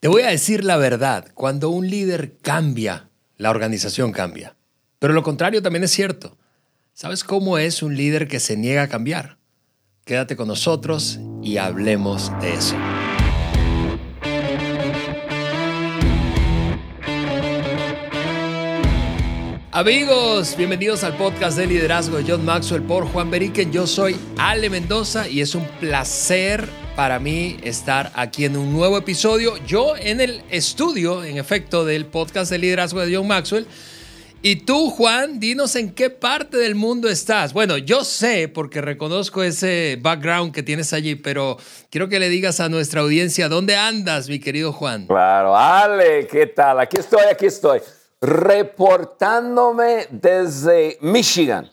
Te voy a decir la verdad, cuando un líder cambia, la organización cambia. Pero lo contrario también es cierto. ¿Sabes cómo es un líder que se niega a cambiar? Quédate con nosotros y hablemos de eso. Amigos, bienvenidos al podcast de liderazgo de John Maxwell por Juan Beriken. Yo soy Ale Mendoza y es un placer para mí estar aquí en un nuevo episodio. Yo en el estudio, en efecto, del podcast de liderazgo de John Maxwell. Y tú, Juan, dinos en qué parte del mundo estás. Bueno, yo sé porque reconozco ese background que tienes allí, pero quiero que le digas a nuestra audiencia dónde andas, mi querido Juan. Claro, Ale, ¿qué tal? Aquí estoy, aquí estoy, reportándome desde Michigan,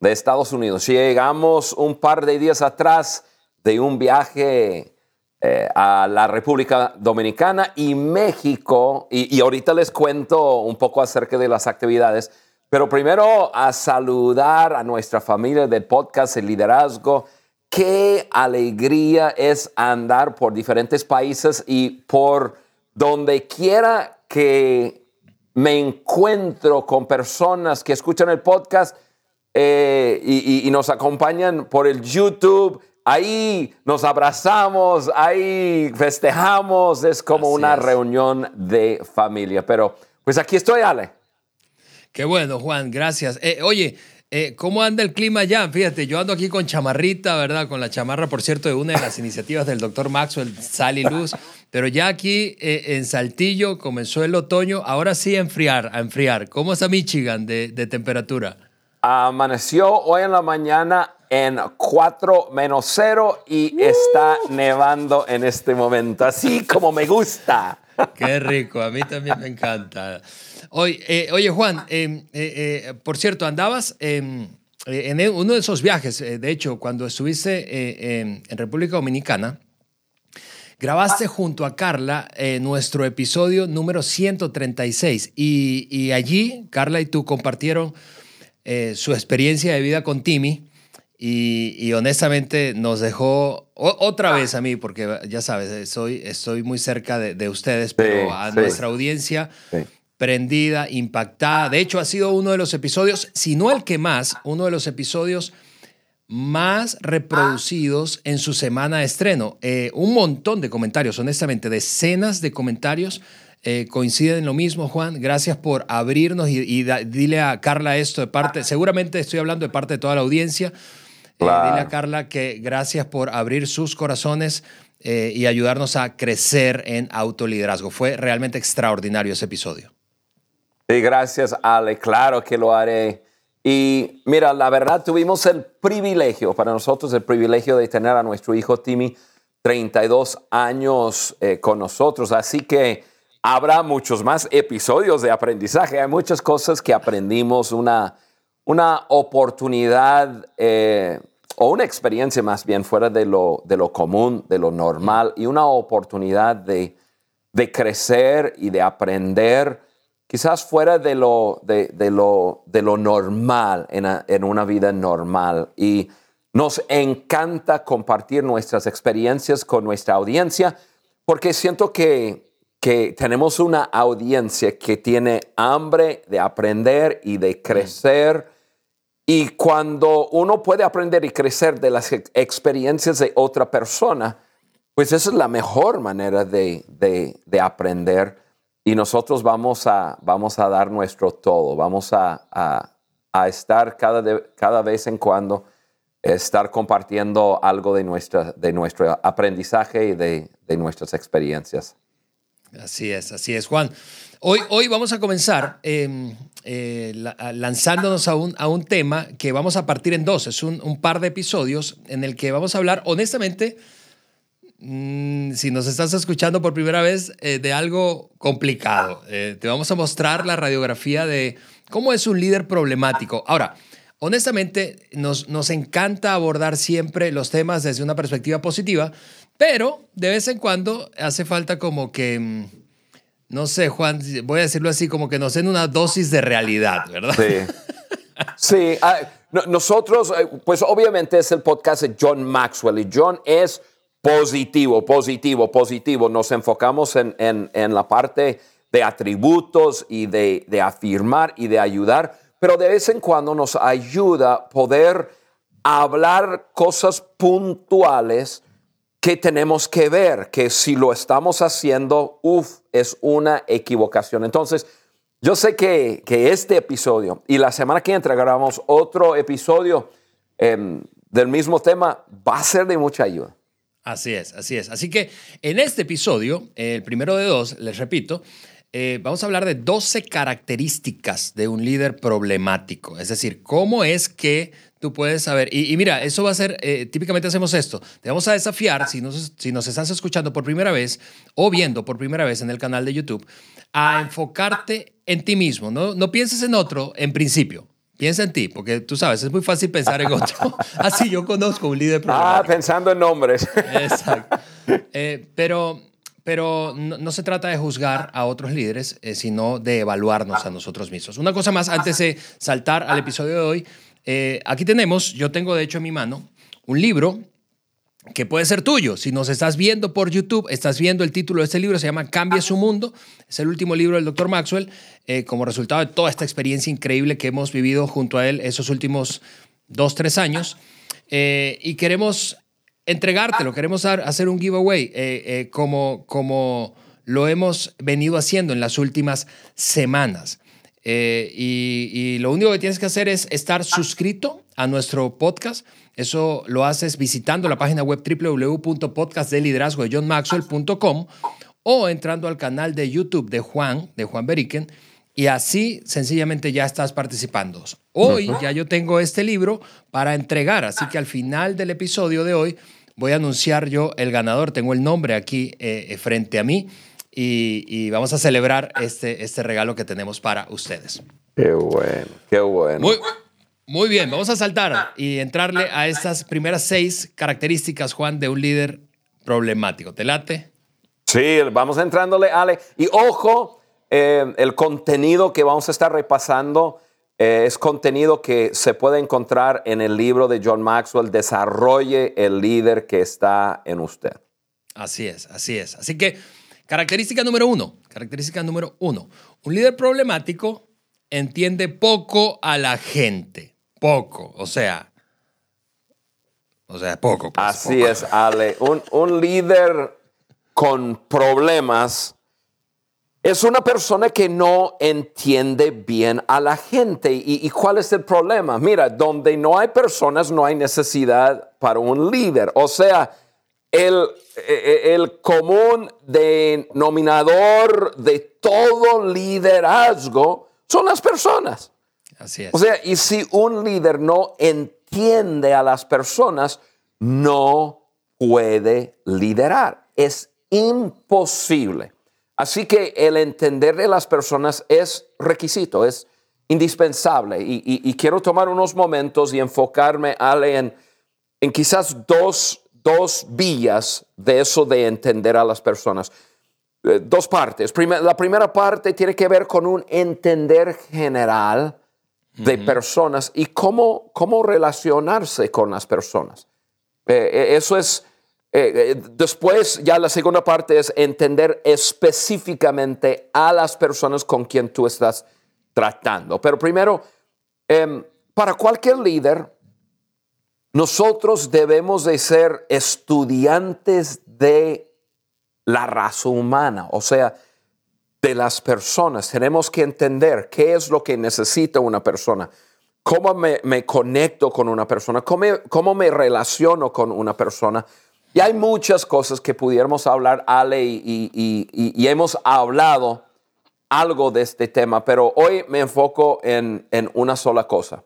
de Estados Unidos. Llegamos un par de días atrás de un viaje eh, a la República Dominicana y México. Y, ahorita les cuento un poco acerca de las actividades. Pero primero a saludar a nuestra familia del podcast El Liderazgo. Qué alegría es andar por diferentes países y por donde quiera que me encuentro con personas que escuchan el podcast eh, y, y, nos acompañan por el YouTube, ahí nos abrazamos, ahí festejamos, es como una reunión de familia. Pero pues aquí estoy, Ale. Qué bueno, Juan, gracias. Eh, oye, eh, ¿cómo anda el clima ya? Fíjate, yo ando aquí con chamarrita, ¿verdad? Con la chamarra, por cierto, de una de las iniciativas del doctor Maxwell, Sal y Luz. Pero ya aquí eh, en Saltillo comenzó el otoño, ahora sí a enfriar, a enfriar. ¿Cómo está Michigan de, de temperatura? Amaneció hoy en la mañana en 4 menos 0 y está nevando en este momento, así como me gusta. Qué rico, a mí también me encanta. Oye, eh, oye Juan, em, eh, eh, por cierto, andabas em, en uno de esos viajes, de hecho, cuando estuviste en República Dominicana, grabaste junto a Carla nuestro episodio número 136 y, y, allí Carla y tú compartieron su experiencia de vida con Timmy y, honestamente nos dejó otra vez a mí, porque ya sabes, soy, estoy muy cerca de, ustedes, pero a nuestra audiencia prendida, impactada. De hecho, ha sido uno de los episodios, si no el que más, uno de los episodios más reproducidos en su semana de estreno. Eh, un montón de comentarios, honestamente, decenas de comentarios. Eh, coinciden en lo mismo, Juan. Gracias por abrirnos y, y dile a Carla esto de parte, seguramente estoy hablando de parte de toda la audiencia. Eh, dile a Carla que gracias por abrir sus corazones eh, y ayudarnos a crecer en autoliderazgo. Fue realmente extraordinario ese episodio. Sí, gracias, Ale. Claro que lo haré. Y mira, la verdad, tuvimos el privilegio, para nosotros, el privilegio de tener a nuestro hijo Timmy 32 años eh, con nosotros. Así que habrá muchos más episodios de aprendizaje. Hay muchas cosas que aprendimos, una una oportunidad eh, o una experiencia más bien fuera de lo, de lo común, de lo normal y una oportunidad de, crecer y de aprender quizás fuera de lo, de, lo, de lo normal, en, una vida normal. Y nos encanta compartir nuestras experiencias con nuestra audiencia porque siento que, que tenemos una audiencia que tiene hambre de aprender y de crecer y cuando uno puede aprender y crecer de las experiencias de otra persona, pues esa es la mejor manera de, de, aprender. Y nosotros vamos a, vamos a dar nuestro todo, vamos a, a, estar cada, cada vez en cuando, estar compartiendo algo de, nuestra, de nuestro aprendizaje y de, de nuestras experiencias. Así es, así es, Juan. Hoy, hoy vamos a comenzar em, eh, lanzándonos a un, a un tema que vamos a partir en dos. Es un, par de episodios en el que vamos a hablar, honestamente, mm, si nos estás escuchando por primera vez, eh, de algo complicado. Eh, te vamos a mostrar la radiografía de cómo es un líder problemático. Ahora, honestamente, nos, nos encanta abordar siempre los temas desde una perspectiva positiva, pero de vez en cuando hace falta como que mm, no sé, Juan, voy a decirlo así, como que nos den una dosis de realidad, ¿verdad? Sí. Sí, ah, nosotros, eh, pues obviamente es el podcast de John Maxwell y John es positivo, positivo, positivo. Nos enfocamos en, en, la parte de atributos y de, de, afirmar y de ayudar, pero de vez en cuando nos ayuda poder hablar cosas puntuales que tenemos que ver, que si lo estamos haciendo, uff, es una equivocación. Entonces, yo sé que, que, este episodio y la semana que entra grabamos otro episodio em, del mismo tema, va a ser de mucha ayuda. Así es, así es. Así que en este episodio, el primero de dos, les repito, eh, vamos a hablar de 12 características de un líder problemático. Es decir, cómo es que tú puedes saber. Y, mira, eso va a ser, eh, típicamente hacemos esto. Te vamos a desafiar, si nos, si nos estás escuchando por primera vez o viendo por primera vez en el canal de YouTube, a enfocarte en ti mismo. No, no pienses en otro en principio. Piensa en ti, porque tú sabes, es muy fácil pensar en otro. Así yo conozco un líder Ah, pensando en nombres. Exacto. Eh, pero pero no, se trata de juzgar a otros líderes, eh, sino de evaluarnos a nosotros mismos. Una cosa más, antes de saltar al episodio de hoy, eh, aquí tenemos, yo tengo de hecho en mi mano, un libro que puede ser tuyo. Si nos estás viendo por YouTube, estás viendo el título de este libro, se llama Cambia su mundo. Es el último libro del doctor Maxwell, eh, como resultado de toda esta experiencia increíble que hemos vivido junto a él esos últimos dos, tres años. Eh, y queremos entregártelo, queremos hacer un giveaway eh, como, como lo hemos venido haciendo en las últimas semanas. Y, y lo único que tienes que hacer es estar suscrito a nuestro podcast eso lo haces visitando la página web www.podcastdeliderazgo de johnmaxwell.com o entrando al canal de YouTube de Juan, de Juan Beriken, y así sencillamente ya estás participando. Hoy ya yo tengo este libro para entregar, así que al final del episodio de hoy voy a anunciar yo el ganador. Tengo el nombre aquí eh, eh, frente a mí y, vamos a celebrar este, este regalo que tenemos para ustedes. Qué bueno, qué bueno. Muy, muy bien, vamos a saltar y entrarle a estas primeras seis características, Juan, de un líder problemático. ¿Te late? Sí, vamos entrándole, Ale. Y ojo, eh, el contenido que vamos a estar repasando eh, es contenido que se puede encontrar en el libro de John Maxwell, Desarrolle el líder que está en usted. Así es, así es. Así que, característica número uno, característica número uno, un líder problemático entiende poco a la gente poco, o sea, o sea, poco. Pues, Así es, Ale. Un, líder con problemas es una persona que no entiende bien a la gente. ¿Y, cuál es el problema? Mira, donde no hay personas, no hay necesidad para un líder. O sea, el, e, e, el común denominador de todo liderazgo son las personas. O sea, y si un líder no entiende a las personas, no puede liderar. Es imposible. Así que el entender de las personas es requisito, es indispensable. Y, quiero tomar unos momentos y enfocarme, Ale, en, en quizás dos, dos vías de eso de entender a las personas. Eh, dos partes. la primera parte tiene que ver con un entender general de personas y cómo, cómo relacionarse con las personas. Eh, eh, eso es, eh, después ya la segunda parte es entender específicamente a las personas con quien tú estás tratando. Pero primero, em, para cualquier líder, nosotros debemos de ser estudiantes de la raza humana, o sea, de las personas. Tenemos que entender qué es lo que necesita una persona, cómo me, conecto con una persona, cómo, me relaciono con una persona. Y hay muchas cosas que pudiéramos hablar, Ale, y, hemos hablado algo de este tema, pero hoy me enfoco en, una sola cosa.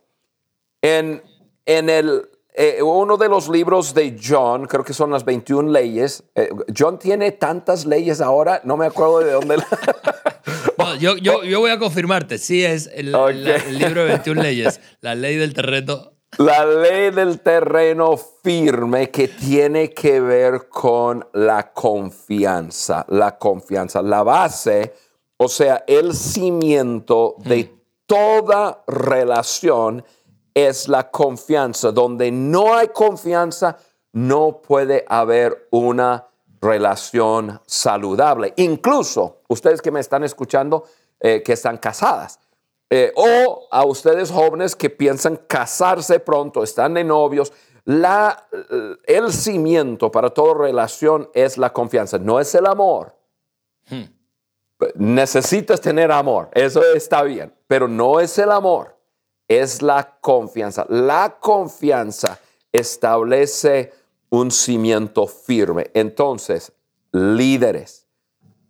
En, en el eh, uno de los libros de John, creo que son las 21 leyes. Eh, John tiene tantas leyes ahora, no me acuerdo de dónde. yo, yo, yo, voy a confirmarte, sí es el, libro de 21 leyes, la ley del terreno. La ley del terreno firme que tiene que ver con la confianza, la confianza, la base, o sea, el cimiento de mm. toda relación es la confianza. Donde no hay confianza, no puede haber una relación saludable. Incluso ustedes que me están escuchando, eh, que están casadas, eh, o a ustedes jóvenes que piensan casarse pronto, están de novios, la, el cimiento para toda relación es la confianza, no es el amor. Hmm. Necesitas tener amor, eso está bien, pero no es el amor, es la confianza. La confianza establece un cimiento firme. Entonces, líderes,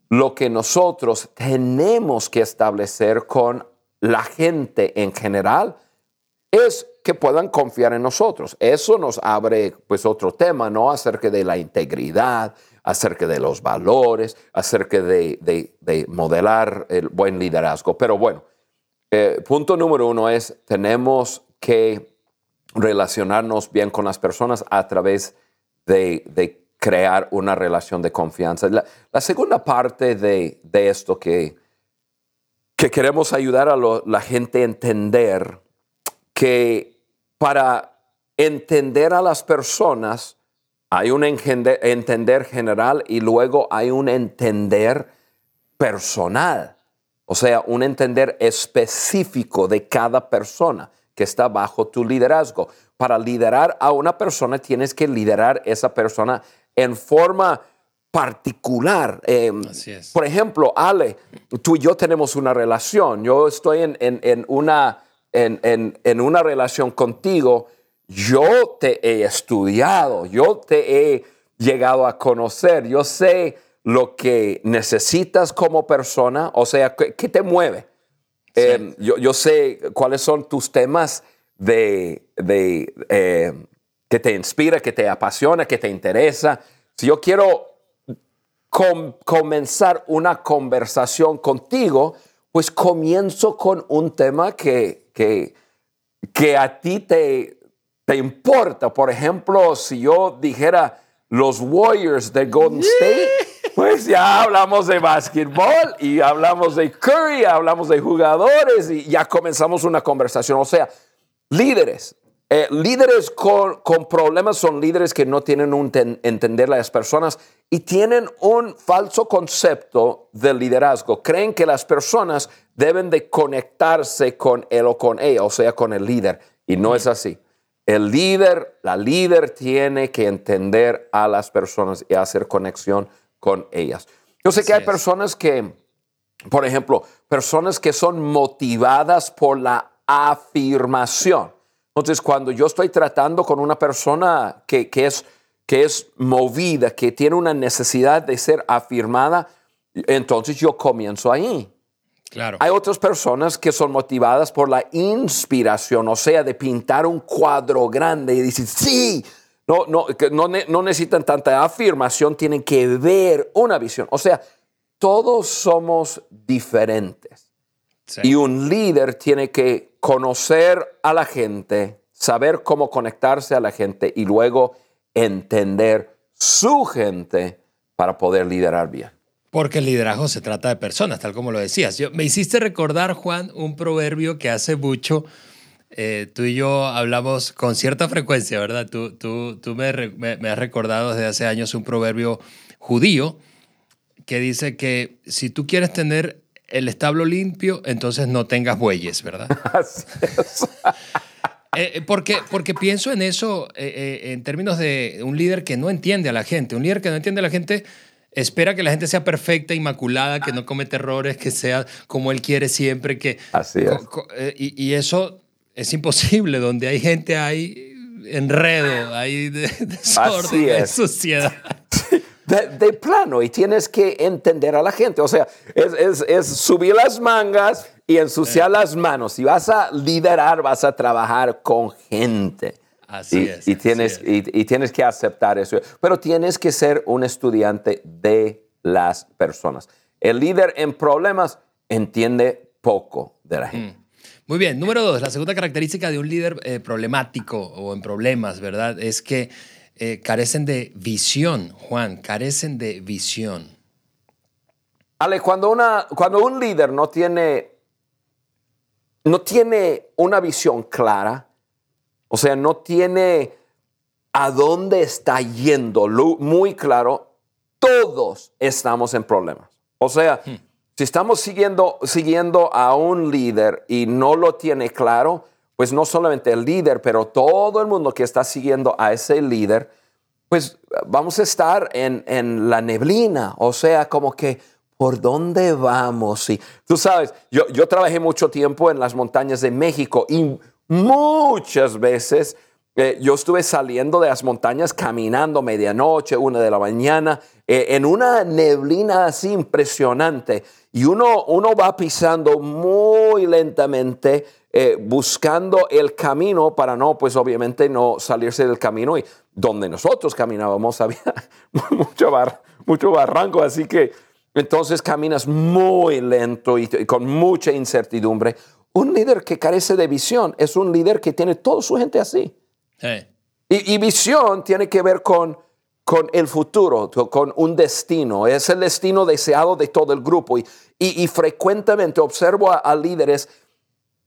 lo que nosotros tenemos que establecer con la gente en general es que puedan confiar en nosotros. Eso nos abre pues otro tema, ¿no? Acerca de la integridad, acerca de los valores, acerca de, modelar el buen liderazgo. Pero bueno, eh, punto número uno es, tenemos que relacionarnos bien con las personas a través de, crear una relación de confianza. La, segunda parte de, esto que, que queremos ayudar a la gente a entender que para entender a las personas hay un entender general y luego hay un entender personal, o sea, un entender específico de cada persona que está bajo tu liderazgo. Para liderar a una persona tienes que liderar esa persona en forma particular. Em, por ejemplo, Ale, tú y yo tenemos una relación. Yo estoy en, una, en, una relación contigo. Yo te he estudiado, yo te he llegado a conocer, yo sé lo que necesitas como persona, o sea, ¿qué, te mueve? Em, yo, sé cuáles son tus temas de, eh, que te inspira, que te apasiona, que te interesa. Si yo quiero comenzar una conversación contigo, pues comienzo con un tema que, que, que a ti te, te importa. Por ejemplo, si yo dijera los Warriors de Golden State, pues ya hablamos de básquetbol y hablamos de Curry, hablamos de jugadores y ya comenzamos una conversación. O sea, líderes. Eh, líderes con, problemas son líderes que no tienen un entender las personas y tienen un falso concepto de liderazgo. Creen que las personas deben de conectarse con él o con ella, o sea, con el líder. Y no es así. El líder, la líder tiene que entender a las personas y hacer conexión con ellas. Yo sé que hay personas que, por ejemplo, personas que son motivadas por la afirmación. Entonces, cuando yo estoy tratando con una persona que, es, que es movida, que tiene una necesidad de ser afirmada, entonces yo comienzo ahí. Claro. Hay otras personas que son motivadas por la inspiración, o sea, de pintar un cuadro grande y decir, sí, no, no, no, no necesitan tanta afirmación, tienen que ver una visión. O sea, todos somos diferentes. Y un líder tiene que conocer a la gente, saber cómo conectarse a la gente y luego entender su gente para poder liderar bien. Porque el liderazgo se trata de personas, tal como lo decías. Yo, me hiciste recordar, Juan, un proverbio que hace mucho eh, tú y yo hablamos con cierta frecuencia, ¿verdad? Tú, tú, tú me, me, has recordado desde hace años un proverbio judío que dice que si tú quieres tener el establo limpio, entonces no tengas bueyes, ¿verdad? Así es. Eh, eh, porque, porque pienso en eso eh, en términos de un líder que no entiende a la gente. Un líder que no entiende a la gente espera que la gente sea perfecta, inmaculada, que no cometa errores, que sea como él quiere siempre. Que, Así es. Y, y, eso es imposible. Donde hay gente hay enredo, hay desorden, hay suciedad de, plano y tienes que entender a la gente. O sea, es, subir las mangas y ensuciar las manos. Si vas a liderar, vas a trabajar con gente. Así es. Y tienes, Y, tienes que aceptar eso. Pero tienes que ser un estudiante de las personas. El líder en problemas entiende poco de la gente. Mm. Muy bien, número dos, la segunda característica de un líder eh, problemático o en problemas, ¿verdad? Es que eh, carecen de visión, Juan, carecen de visión. Ale, cuando, una, cuando un líder no tiene, no tiene una visión clara, o sea, no tiene a dónde está yendo, muy claro, todos estamos en problemas. O sea, hmm. Si estamos siguiendo, siguiendo a un líder y no lo tiene claro, pues no solamente el líder, pero todo el mundo que está siguiendo a ese líder, pues vamos a estar en, en la neblina. O sea, como que, ¿por dónde vamos? Y tú sabes, yo, yo trabajé mucho tiempo en las montañas de México y muchas veces eh, yo estuve saliendo de las montañas caminando medianoche, una de la mañana, eh, en una neblina así impresionante. Y uno, uno va pisando muy lentamente, eh, buscando el camino para no, pues obviamente no salirse del camino. Y donde nosotros caminábamos había mucho, mucho barranco, así que entonces caminas muy lento y, con mucha incertidumbre. Un líder que carece de visión es un líder que tiene toda su gente así. Y, visión tiene que ver con, con el futuro, con un destino. Es el destino deseado de todo el grupo. Y, y, frecuentemente observo a, líderes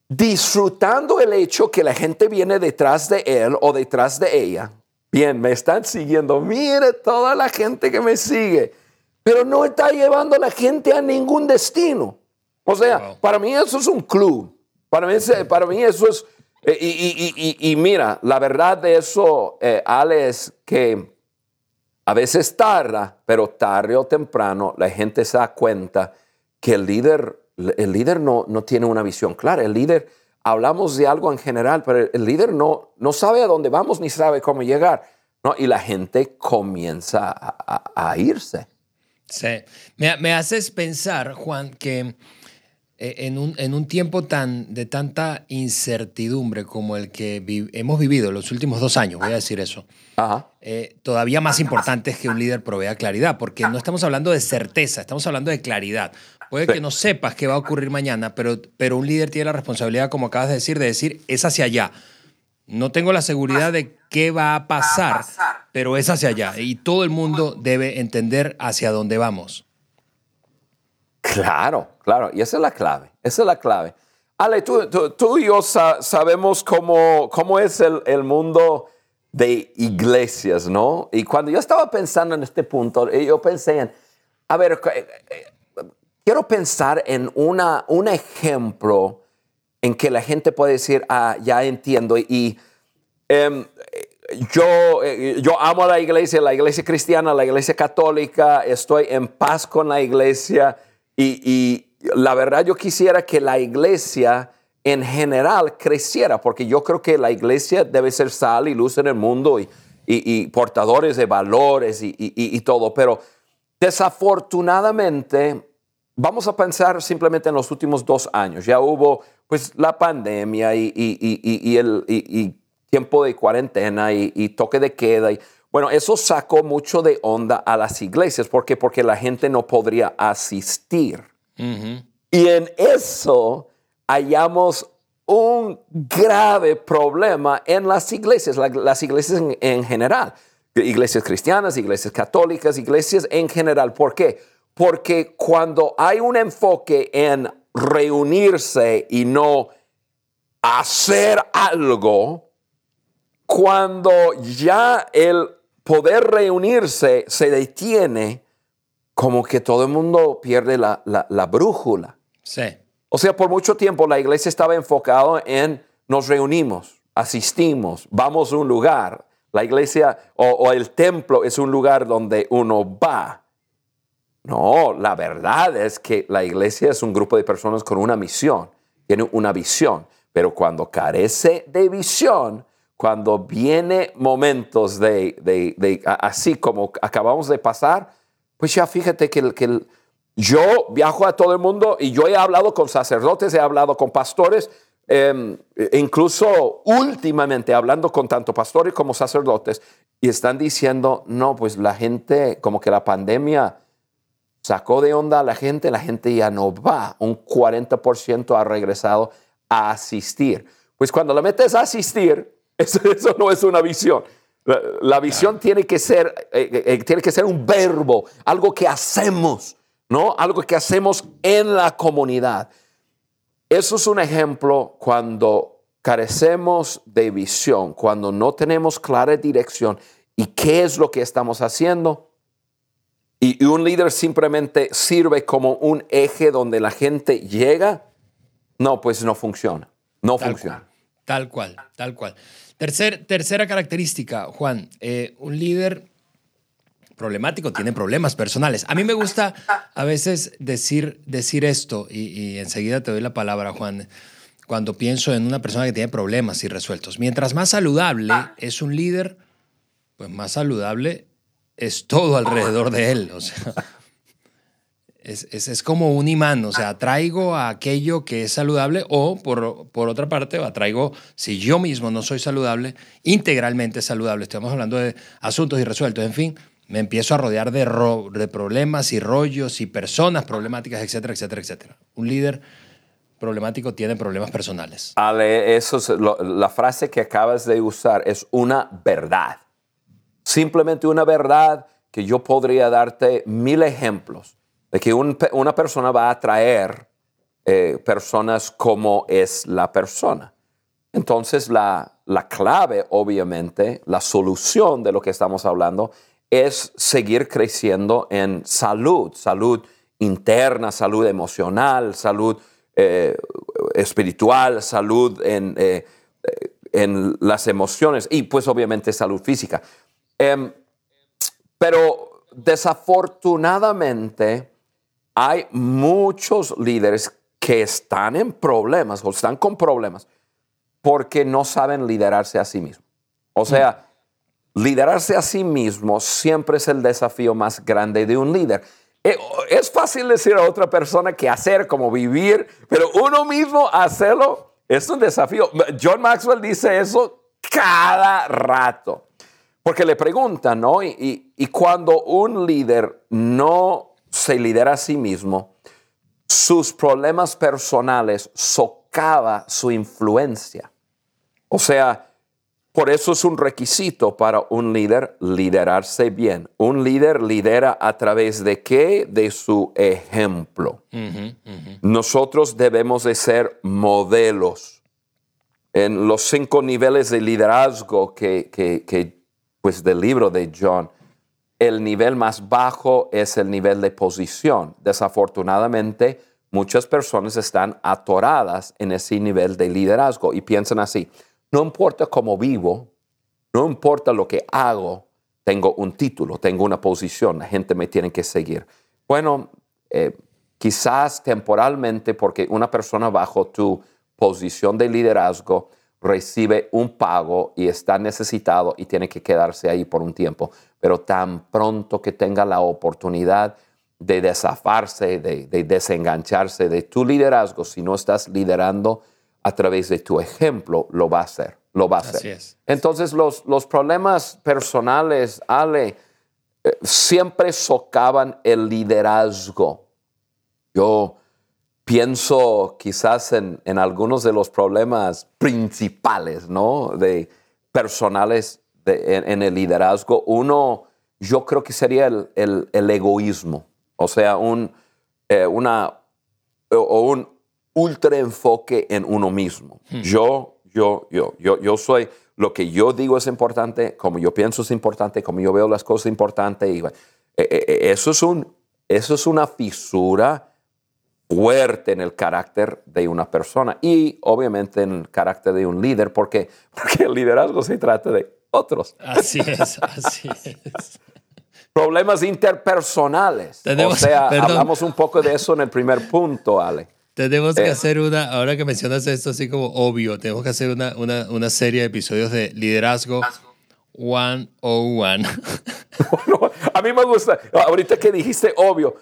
disfrutando el hecho que la gente viene detrás de él o detrás de ella. Bien, me están siguiendo. Mire toda la gente que me sigue. Pero no está llevando a la gente a ningún destino. O sea, para mí eso es un club. Para mí, para mí eso es eh, y, mira, la verdad de eso, eh, Ale, es que a veces tarda, pero tarde o temprano la gente se da cuenta que el líder, el líder no, no tiene una visión clara. El líder, hablamos de algo en general, pero el líder no, no sabe a dónde vamos ni sabe cómo llegar. ¿no? Y la gente comienza a, irse. Sí. Me, me haces pensar, Juan, que en un, en un tiempo tan, de tanta incertidumbre como el que hemos vivido los últimos dos años, voy a decir eso, eh, todavía más importante es que un líder provea claridad, porque no estamos hablando de certeza, estamos hablando de claridad. Puede que no sepas qué va a ocurrir mañana, pero, pero un líder tiene la responsabilidad, como acabas de decir, de decir, es hacia allá. No tengo la seguridad de qué va a pasar, pero es hacia allá. Y todo el mundo debe entender hacia dónde vamos. Claro, claro, y esa es la clave, esa es la clave. Ale, tú, tú, y yo sabemos cómo, cómo es el, el, mundo de iglesias, ¿no? Y cuando yo estaba pensando en este punto, eh, yo pensé en, a ver, eh, eh, quiero pensar en una, un ejemplo en que la gente puede decir, ah, ya entiendo, y em, yo, yo amo a la iglesia, la iglesia cristiana, la iglesia católica, estoy en paz con la iglesia y, la verdad yo quisiera que la iglesia en general creciera, porque yo creo que la iglesia debe ser sal y luz en el mundo y, portadores de valores y, todo, pero desafortunadamente vamos a pensar simplemente en los últimos dos años. Ya hubo pues la pandemia y, el tiempo de cuarentena y, toque de queda. Bueno, eso sacó mucho de onda a las iglesias. ¿Por qué? Porque la gente no podría asistir. Y en eso hallamos un grave problema en las iglesias, las iglesias en, general, iglesias cristianas, iglesias católicas, iglesias en general. ¿Por qué? Porque cuando hay un enfoque en reunirse y no hacer algo, cuando ya el poder reunirse se detiene, como que todo el mundo pierde la, brújula. Sí. O sea, por mucho tiempo la iglesia estaba enfocada en nos reunimos, asistimos, vamos a un lugar. La iglesia o, el templo es un lugar donde uno va. No, la verdad es que la iglesia es un grupo de personas con una misión, tiene una visión, pero cuando carece de visión, cuando viene momentos de, así como acabamos de pasar, pues ya fíjate que, que yo viajo a todo el mundo y yo he hablado con sacerdotes, he hablado con pastores, em, incluso últimamente hablando con tanto pastores como sacerdotes, y están diciendo, no, pues la gente, como que la pandemia sacó de onda a la gente, la gente ya no va, un 40% ha regresado a asistir. Pues cuando la metes a asistir, Eso, no es una visión. La, visión tiene, que ser, eh, eh, eh, tiene que ser un verbo, algo que hacemos, ¿no? Algo que hacemos en la comunidad. Eso es un ejemplo cuando carecemos de visión, cuando no tenemos clara dirección y qué es lo que estamos haciendo, y un líder simplemente sirve como un eje donde la gente llega, no, pues no funciona. No funciona. Tal cual, tal cual. Tercer, tercera característica, Juan, eh, un líder problemático tiene problemas personales. A mí me gusta a veces decir, decir esto, y, y enseguida te doy la palabra, Juan cuando pienso en una persona que tiene problemas irresueltos. Mientras más saludable es un líder, pues más saludable es todo alrededor de él. O sea, es, es, como un imán, o sea, atraigo a aquello que es saludable o, por, por otra parte, atraigo, si yo mismo no soy saludable, integralmente saludable, estamos hablando de asuntos irresueltos, en fin, me empiezo a rodear de, de problemas y rollos y personas problemáticas, etcétera, etcétera, etcétera. Un líder problemático tiene problemas personales. Ale, eso es la frase que acabas de usar es una verdad. Simplemente una verdad que yo podría darte mil ejemplos de que una persona va a atraer eh, personas como es la persona. Entonces la, la clave, obviamente, la solución de lo que estamos hablando es seguir creciendo en salud, salud interna, salud emocional, salud eh, espiritual, salud en, eh, en, las emociones y pues obviamente salud física. Em, pero desafortunadamente hay muchos líderes que están en problemas o están con problemas porque no saben liderarse a sí mismos. O sea, liderarse a sí mismo siempre es el desafío más grande de un líder. Eh, es fácil decir a otra persona que hacer, como vivir, pero uno mismo hacerlo es un desafío. John Maxwell dice eso cada rato, porque le preguntan, ¿no? Y, y cuando un líder no se lidera a sí mismo, sus problemas personales socava su influencia. O sea, por eso es un requisito para un líder liderarse bien. Un líder lidera a través de qué? De su ejemplo. Nosotros debemos de ser modelos. En los cinco niveles de liderazgo que, que, pues del libro de John, el nivel más bajo es el nivel de posición. Desafortunadamente, muchas personas están atoradas en ese nivel de liderazgo y piensan así no importa cómo vivo, no importa lo que hago, tengo un título, tengo una posición, la gente me tiene que seguir. Bueno, eh, quizás temporalmente porque una persona bajo tu posición de liderazgo recibe un pago y está necesitado y tiene que quedarse ahí por un tiempo, pero tan pronto que tenga la oportunidad de desafarse, de, de desengancharse de tu liderazgo, si no estás liderando a través de tu ejemplo lo va a hacer, lo va a hacer. Entonces los, los problemas personales, Ale, eh, siempre socavan el liderazgo. Yo pienso quizás en, en, algunos de los problemas principales, ¿no? De personales en, el liderazgo. Uno, yo creo que sería el, el, egoísmo, o sea, un, eh, una, o un, ultra enfoque en uno mismo. Hmm. Yo, yo, yo, yo, yo soy, lo que yo digo es importante, como yo pienso es importante, como yo veo las cosas importantes. Y, eh, eh, eh, eso, es un, eso es una fisura fuerte en el carácter de una persona y obviamente en el carácter de un líder, porque, porque el liderazgo se trata de otros. Así es, así es. Problemas interpersonales. o sea, hablamos un poco de eso en el primer punto, Ale. Tenemos que eh. hacer una, ahora que mencionas esto así como obvio, tenemos que hacer una, una, una serie de episodios de liderazgo one one. a mí me gusta, ahorita que dijiste obvio,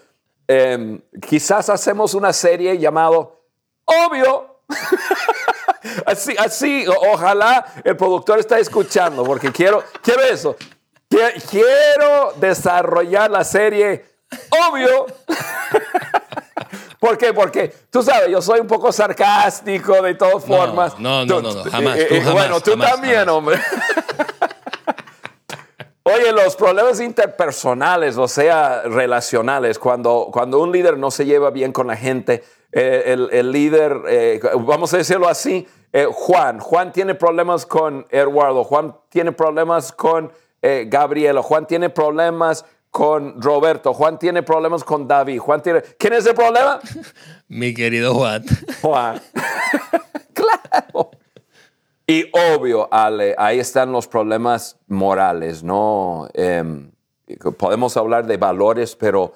em, quizás hacemos una serie llamado Obvio. así, así, ojalá el productor está escuchando, porque quiero, quiero eso. Quiero desarrollar la serie Obvio. ¿Por qué? Porque tú sabes, yo soy un poco sarcástico de todas formas. No, no, no, no, jamás. Eh, eh, bueno, tú también, hombre. Oye, los problemas interpersonales, o sea, relacionales, cuando, cuando un líder no se lleva bien con la gente, eh, el, el, líder, eh, vamos a decirlo así, eh, Juan, Juan tiene problemas con Eduardo, Juan tiene problemas con Gabriela, Juan tiene problemas con Roberto, Juan tiene problemas con David, Juan tiene... ¿Quién es el problema? Mi querido Juan. Juan. claro. Y obvio, Ale, ahí están los problemas morales, ¿no? Em, podemos hablar de valores, pero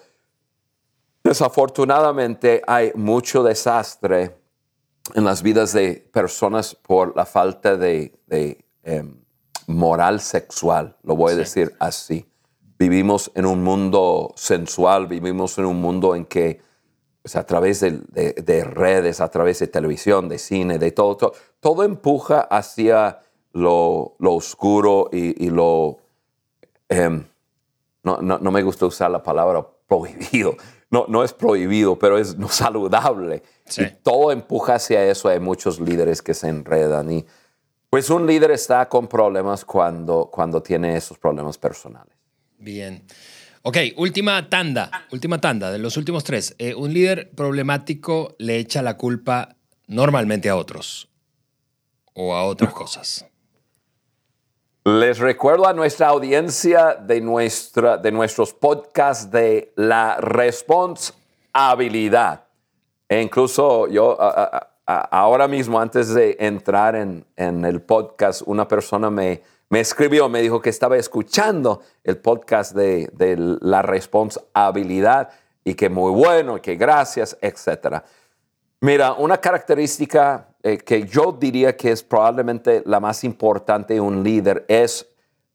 desafortunadamente hay mucho desastre en las vidas de personas por la falta de, em, moral sexual, lo voy a decir así. Vivimos en un mundo sensual, vivimos en un mundo en que a través de, redes, a través de televisión, de cine, de todo, todo, empuja hacia lo, oscuro y, lo... Em, no, no, me gusta usar la palabra prohibido. No, no es prohibido, pero es no saludable. Y todo empuja hacia eso. Hay muchos líderes que se enredan. Y pues un líder está con problemas cuando, cuando tiene esos problemas personales. Bien. Ok, última tanda, última tanda de los últimos tres. Eh, un líder problemático le echa la culpa normalmente a otros o a otras cosas. Les recuerdo a nuestra audiencia de, nuestra, de nuestros podcasts de la responsabilidad. E incluso yo ahora mismo, antes de entrar en, en el podcast, una persona me, me escribió, me dijo que estaba escuchando el podcast de, la responsabilidad y que muy bueno, que gracias, etc. Mira, una característica eh, que yo diría que es probablemente la más importante de un líder es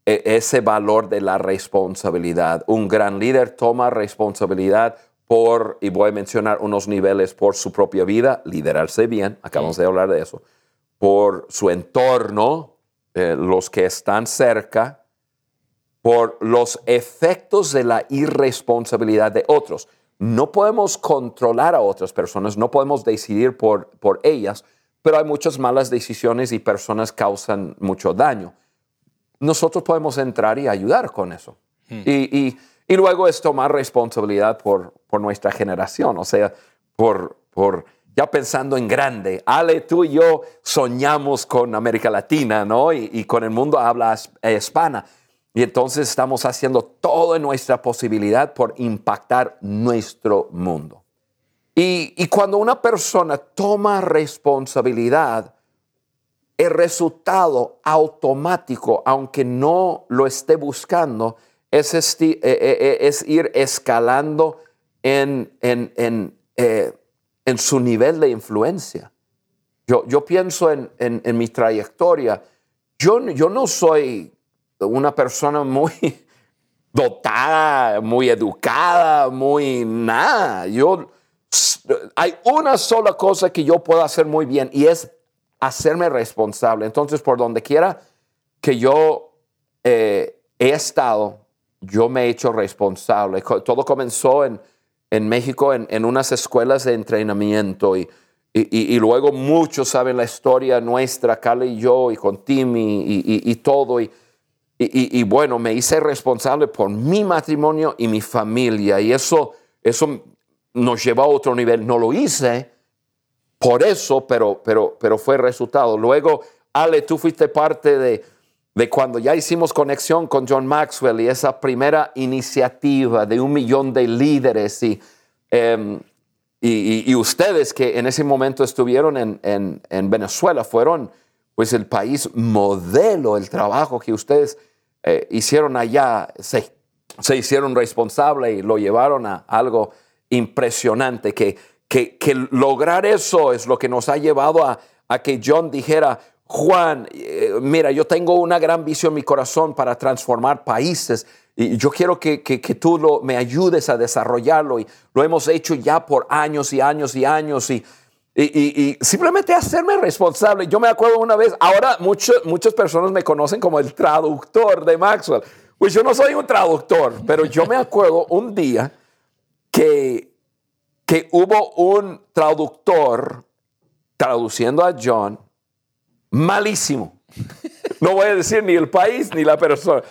eh, ese valor de la responsabilidad. Un gran líder toma responsabilidad por, y voy a mencionar unos niveles por su propia vida, liderarse bien, acabamos de hablar de eso, por su entorno, eh, los que están cerca por los efectos de la irresponsabilidad de otros. No podemos controlar a otras personas, no podemos decidir por, por ellas, pero hay muchas malas decisiones y personas causan mucho daño. Nosotros podemos entrar y ayudar con eso. Hmm. Y, y, luego es tomar responsabilidad por, por nuestra generación, o sea, por, por ya pensando en grande. Ale, tú y yo soñamos con América Latina, ¿no? Y, con el mundo habla hispana. Y entonces estamos haciendo toda nuestra posibilidad por impactar nuestro mundo. Y, cuando una persona toma responsabilidad, el resultado automático, aunque no lo esté buscando, es, e, e, e, es ir escalando en, en, en eh, en su nivel de influencia. Yo, yo pienso en, en, mi trayectoria. Yo, yo no soy una persona muy dotada, muy educada, muy nada. Yo, hay una sola cosa que yo puedo hacer muy bien y es hacerme responsable. Entonces, por donde quiera que yo eh, he estado, yo me he hecho responsable. Todo comenzó en, en México en, unas escuelas de entrenamiento y, y, luego muchos saben la historia nuestra, Carla y yo, y con Timmy y, todo. Y, bueno, me hice responsable por mi matrimonio y mi familia. Y eso, eso nos llevó a otro nivel. No lo hice por eso, pero, pero, pero fue resultado. Luego, Ale, tú fuiste parte de, de cuando ya hicimos conexión con John Maxwell y esa primera iniciativa de un millón de líderes y, em, y, ustedes que en ese momento estuvieron en, en, Venezuela fueron pues el país modelo, el trabajo que ustedes eh, hicieron allá, se, se hicieron responsable y lo llevaron a algo impresionante, que, que, que lograr eso es lo que nos ha llevado a, a que John dijera, Juan, eh, mira, yo tengo una gran visión en mi corazón para transformar países y yo quiero que, tú me ayudes a desarrollarlo y lo hemos hecho ya por años y años y años y, simplemente hacerme responsable. Yo me acuerdo una vez, ahora muchas personas me conocen como el traductor de Maxwell. Pues yo no soy un traductor, pero yo me acuerdo un día que, que hubo un traductor traduciendo a John malísimo. No voy a decir ni el país ni la persona.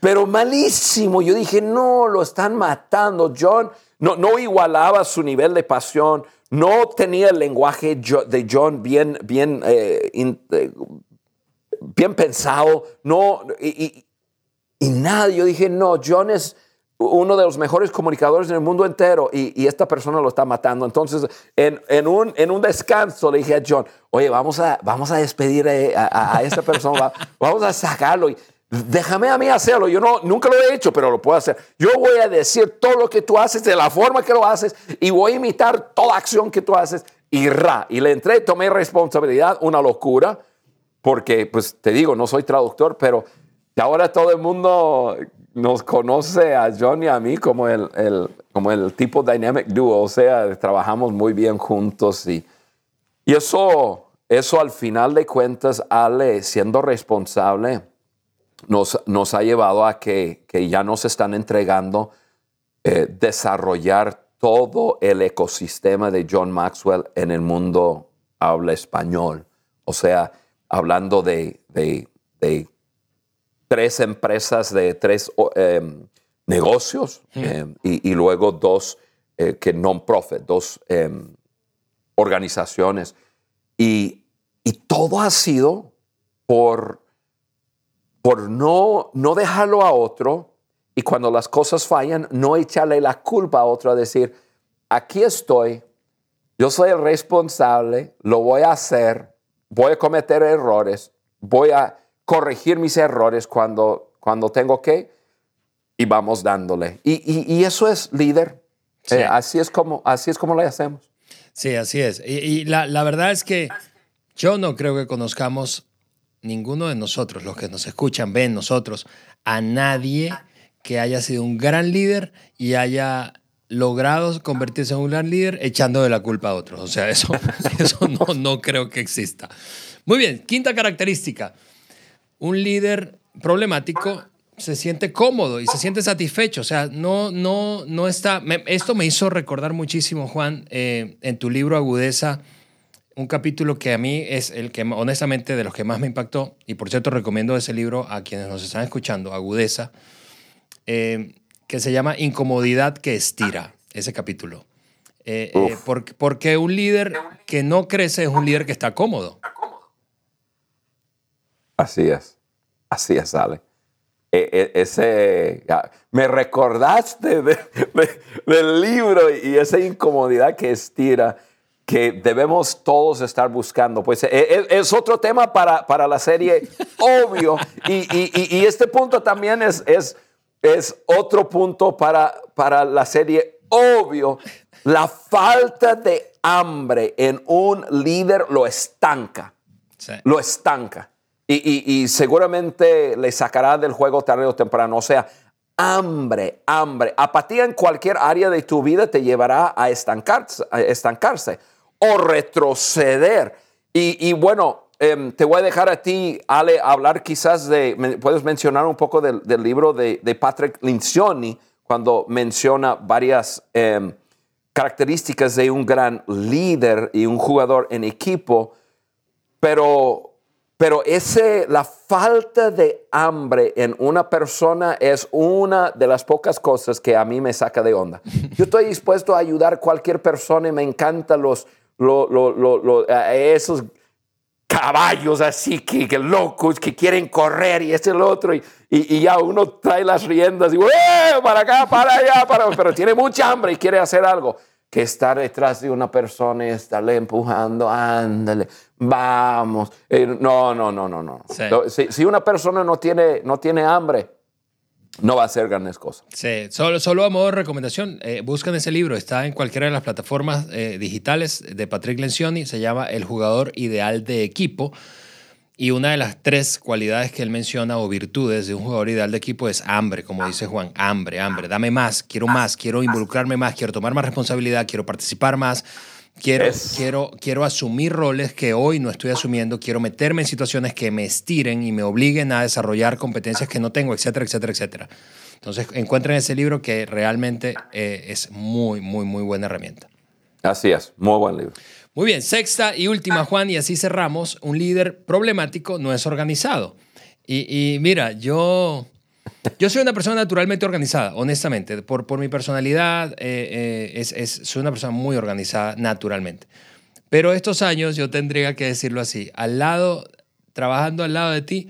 pero malísimo. Yo dije, no, lo están matando. John no, no igualaba su nivel de pasión, no tenía el lenguaje de John bien, bien, eh, eh, bien pensado, no, y, nada. Yo dije, no, John es uno de los mejores comunicadores en el mundo entero y, esta persona lo está matando. Entonces, en, un, descanso le dije a John, oye, vamos a, vamos a despedir a, a, esta persona, vamos a sacarlo. Y, Déjame a mí hacerlo. Yo no, nunca lo he hecho, pero lo puedo hacer. Yo voy a decir todo lo que tú haces de la forma que lo haces y voy a imitar toda acción que tú haces y ra. Y le entré, tomé responsabilidad, una locura, porque pues te digo, no soy traductor, pero ahora todo el mundo nos conoce a John y a mí como el, el, como el tipo dynamic duo, o sea, trabajamos muy bien juntos y, y eso, eso al final de cuentas, Ale, siendo responsable, nos, ha llevado a que, ya nos están entregando eh, desarrollar todo el ecosistema de John Maxwell en el mundo habla español. O sea, hablando de, tres empresas, de tres em, negocios em, y, luego dos eh, que non-profit, dos em, organizaciones. y todo ha sido por por no, no dejarlo a otro y cuando las cosas fallan, no echarle la culpa a otro, a decir, aquí estoy, yo soy el responsable, lo voy a hacer, voy a cometer errores, voy a corregir mis errores cuando, cuando tengo que y vamos dándole. Y, eso es líder. Eh, así, es como, así es como lo hacemos. Sí, así es. Y, la, la verdad es que yo no creo que conozcamos ninguno de nosotros, los que nos escuchan, ven nosotros, a nadie que haya sido un gran líder y haya logrado convertirse en un gran líder echando de la culpa a otros. O sea, eso, eso no, no creo que exista. Muy bien, quinta característica. Un líder problemático se siente cómodo y se siente satisfecho. O sea, no, no, no está... esto me hizo recordar muchísimo, Juan, eh, en tu libro Agudeza, un capítulo que a mí es el que honestamente de los que más me impactó, y por cierto recomiendo ese libro a quienes nos están escuchando, Agudeza, eh, que se llama Incomodidad que estira, ese capítulo. Eh, eh, porque, un líder que no crece es un líder que está cómodo. Así es, así es, Ale. E, e, ese, me recordaste del libro y esa incomodidad que estira que debemos todos estar buscando. Pues eh, es, otro tema para, para, la serie, obvio. Y, y, y, este punto también es, es, es otro punto para, para la serie, obvio. La falta de hambre en un líder lo estanca. Lo estanca. Y, seguramente le sacará del juego tarde o temprano. O sea, hambre, hambre. Apatía en cualquier área de tu vida te llevará a estancarse. Estancarse o retroceder. Y, bueno, em, te voy a dejar a ti, Ale, hablar quizás de, puedes mencionar un poco del, libro de, Patrick Lincioni, cuando menciona varias em, características de un gran líder y un jugador en equipo, pero, pero ese, la falta de hambre en una persona es una de las pocas cosas que a mí me saca de onda. Yo estoy dispuesto a ayudar a cualquier persona y me encantan los, lo, lo, esos caballos así que, que, locos que quieren correr y este y el otro y, y, ya uno trae las riendas y ¡Eh! para acá, para allá, para, pero tiene mucha hambre y quiere hacer algo que estar detrás de una persona y estarle empujando, ándale, vamos. Eh, no, no, no, no, no. Si, si, una persona no tiene, no tiene hambre, no va a ser grandes cosas. Sí, solo, solo a modo de recomendación, eh, buscan ese libro, está en cualquiera de las plataformas eh, digitales de Patrick Lencioni, se llama El jugador ideal de equipo. Y una de las tres cualidades que él menciona o virtudes de un jugador ideal de equipo es hambre, como dice Juan, hambre, hambre, dame más, quiero más, quiero involucrarme más, quiero tomar más responsabilidad, quiero participar más. Quiero, quiero, quiero asumir roles que hoy no estoy asumiendo, quiero meterme en situaciones que me estiren y me obliguen a desarrollar competencias que no tengo, etcétera, etcétera, etcétera. Entonces, encuentren ese libro que realmente eh, es muy, muy, muy buena herramienta. Así es, muy buen libro. Muy bien, sexta y última, Juan, y así cerramos. Un líder problemático no es organizado. Y, y mira, yo Yo soy una persona naturalmente organizada, honestamente. Por, por mi personalidad, eh, es, es, soy una persona muy organizada naturalmente. Pero estos años, yo tendría que decirlo así, al lado, trabajando al lado de ti,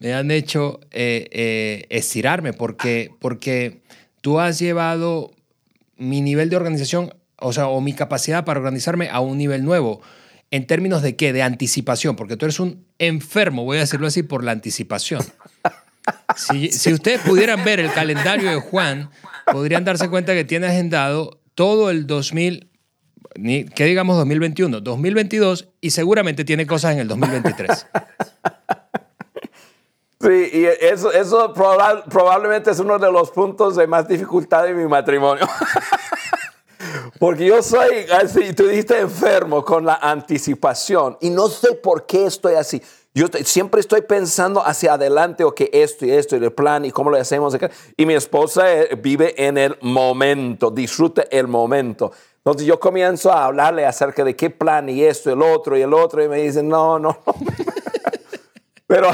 me han hecho estirarme porque, porque tú has llevado mi nivel de organización, o sea, o mi capacidad para organizarme a un nivel nuevo. ¿En términos de qué? De anticipación, porque tú eres un enfermo, voy a decirlo así, por la anticipación. Si, si ustedes pudieran ver el calendario de Juan, podrían darse cuenta que tiene agendado todo el 2000, ¿qué digamos 2021? 2022 y seguramente tiene cosas en el 2023. Sí, y eso, eso probablemente es uno de los puntos de más dificultad de mi matrimonio. Porque yo soy así, tú dijiste enfermo con la anticipación y no sé por qué estoy así. Yo siempre estoy pensando hacia adelante, o que esto y esto y el plan y cómo lo hacemos. Y mi esposa eh, vive en el momento, disfruta el momento. Entonces yo comienzo a hablarle acerca de qué plan y esto, el otro y el otro y me dicen, no, no. Pero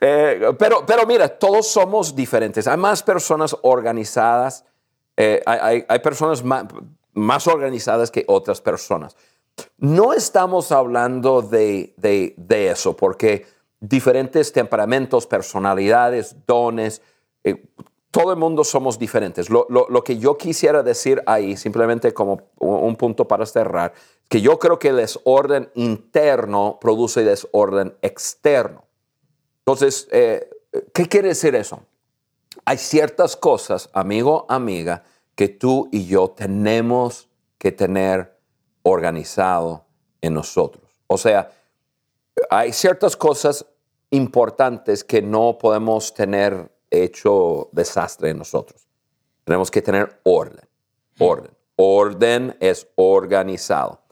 eh, pero, pero mira, todos somos diferentes. Hay más personas organizadas, eh, hay, hay, personas más, más, organizadas que otras personas. No estamos hablando de, de, de eso, porque diferentes temperamentos, personalidades, dones, eh, todo el mundo somos diferentes. Lo, lo, lo, que yo quisiera decir ahí, simplemente como un punto para cerrar, que yo creo que el desorden interno produce desorden externo. Entonces, eh, ¿qué quiere decir eso? Hay ciertas cosas, amigo, amiga, que tú y yo tenemos que tener organizado en nosotros. O sea, hay ciertas cosas importantes que no podemos tener hecho desastre en nosotros. Tenemos que tener orden, orden. Orden es organizado.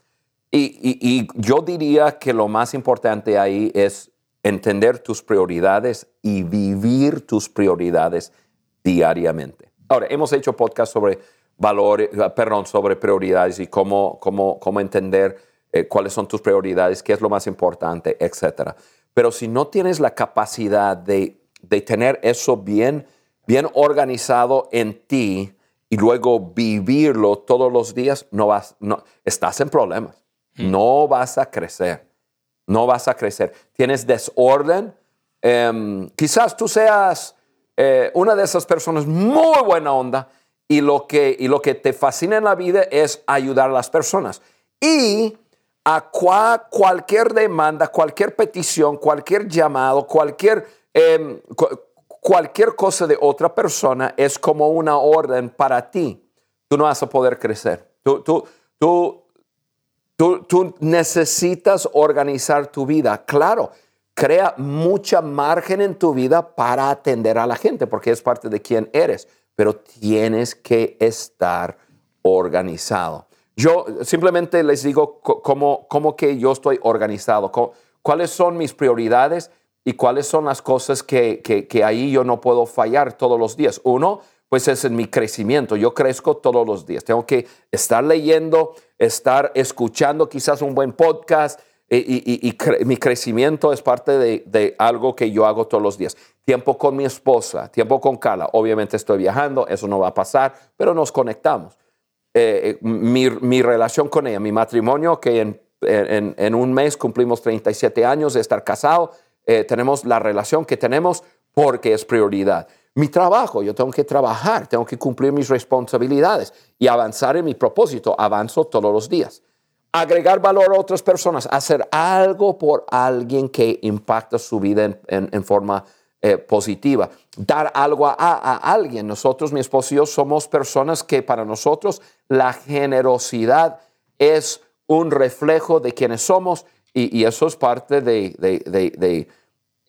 y, yo diría que lo más importante ahí es entender tus prioridades y vivir tus prioridades diariamente. Ahora, hemos hecho podcast sobre valores, ah, perdón, sobre prioridades y cómo, cómo, cómo entender eh, cuáles son tus prioridades, qué es lo más importante, etc. Pero si no tienes la capacidad de, de tener eso bien, bien organizado en ti y luego vivirlo todos los días, no vas, no, estás en problemas. Mm. No vas a crecer no vas a crecer. Tienes desorden. Em, quizás tú seas eh, una de esas personas muy buena onda y lo, que, y lo que te fascina en la vida es ayudar a las personas. Y a cualquier demanda, cualquier petición, cualquier llamado, cualquier, em, cualquier cosa de otra persona es como una orden para ti. Tú no vas a poder crecer. Tú, tú, tú, Tú, necesitas organizar tu vida. Claro, crea mucha margen en tu vida para atender a la gente, porque es parte de quién eres, pero tienes que estar organizado. Yo simplemente les digo cómo, cómo que yo estoy organizado, cuáles son mis prioridades y cuáles son las cosas que, que, que ahí yo no puedo fallar todos los días. Uno, pues es en mi crecimiento. Yo crezco todos los días. Tengo que estar leyendo, estar escuchando quizás un buen podcast y, mi crecimiento es parte de, algo que yo hago todos los días. Tiempo con mi esposa, tiempo con Carla. Obviamente estoy viajando, eso no va a pasar, pero nos conectamos. Eh, eh, mi, relación con ella, mi matrimonio, que en, un mes cumplimos 37 años de estar casado, eh, tenemos la relación que tenemos porque es prioridad mi trabajo, yo tengo que trabajar, tengo que cumplir mis responsabilidades y avanzar en mi propósito. Avanzo todos los días. Agregar valor a otras personas, hacer algo por alguien que impacta su vida en, forma eh, positiva, dar algo a, alguien. Nosotros, mi esposo y yo, somos personas que para nosotros la generosidad es un reflejo de quienes somos y, eso es parte de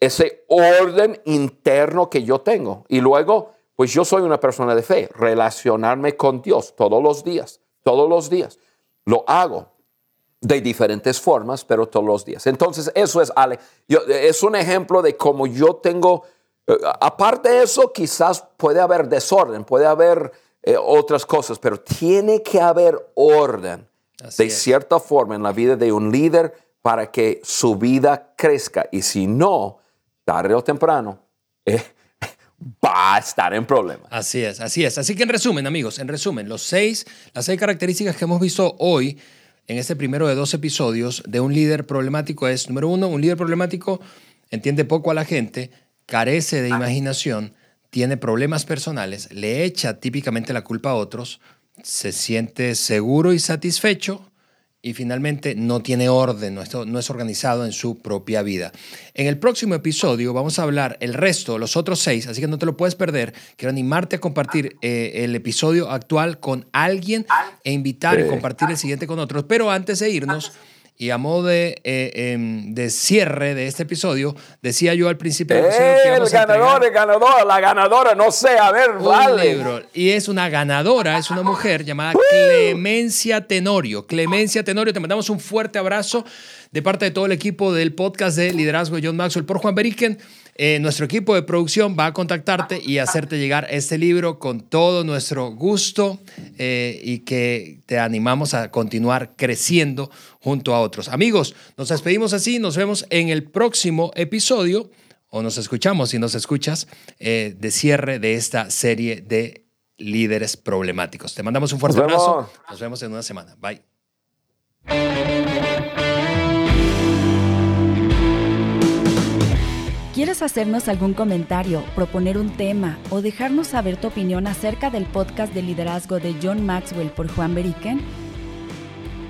ese orden interno que yo tengo. Y luego, pues yo soy una persona de fe, relacionarme con Dios todos los días, todos los días. Lo hago de diferentes formas, pero todos los días. Entonces, eso es, Ale, es un ejemplo de cómo yo tengo, eh, aparte de eso, quizás puede haber desorden, puede haber eh, otras cosas, pero tiene que haber orden de cierta forma en la vida de un líder para que su vida crezca. Y si no, tarde o temprano, eh, va a estar en problemas. Así es, así es. Así que en resumen, amigos, en resumen, los seis, las seis características que hemos visto hoy en este primero de dos episodios de un líder problemático es, número uno, un líder problemático entiende poco a la gente, carece de imaginación, tiene problemas personales, le echa típicamente la culpa a otros, se siente seguro y satisfecho y finalmente no tiene orden, no, no es organizado en su propia vida. En el próximo episodio vamos a hablar el resto, los otros seis, así que no te lo puedes perder. Quiero animarte a compartir eh, el episodio actual con alguien e invitar y compartir el siguiente con otros. Pero antes de irnos... Y a modo de, eh, em, de, cierre de este episodio, decía yo al principio del episodio que el ganador, el ganador, la ganadora, no sé, a ver, un libro. Y es una ganadora, es una mujer llamada Clemencia Tenorio. Clemencia Tenorio, te mandamos un fuerte abrazo de parte de todo el equipo del podcast de Liderazgo de John Maxwell por Juan Beriken. Eh, nuestro equipo de producción va a contactarte y hacerte llegar este libro con todo nuestro gusto eh, y que te animamos a continuar creciendo junto a otros. Amigos, nos despedimos así, nos vemos en el próximo episodio o nos escuchamos si nos escuchas eh, de cierre de esta serie de líderes problemáticos. Te mandamos un fuerte abrazo. Nos vemos en una semana. Bye. ¿Quieres hacernos algún comentario, proponer un tema o dejarnos saber tu opinión acerca del podcast de liderazgo de John Maxwell por Juan Beriken?